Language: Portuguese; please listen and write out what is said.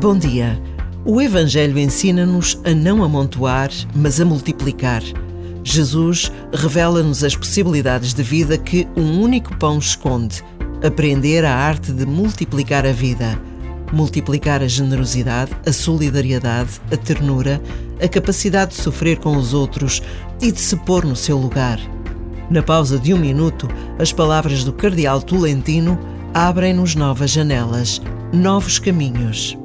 Bom dia. O Evangelho ensina-nos a não amontoar, mas a multiplicar. Jesus revela-nos as possibilidades de vida que um único pão esconde. Aprender a arte de multiplicar a vida. Multiplicar a generosidade, a solidariedade, a ternura, a capacidade de sofrer com os outros e de se pôr no seu lugar. Na pausa de um minuto, as palavras do Cardeal Tolentino abrem-nos novas janelas, novos caminhos.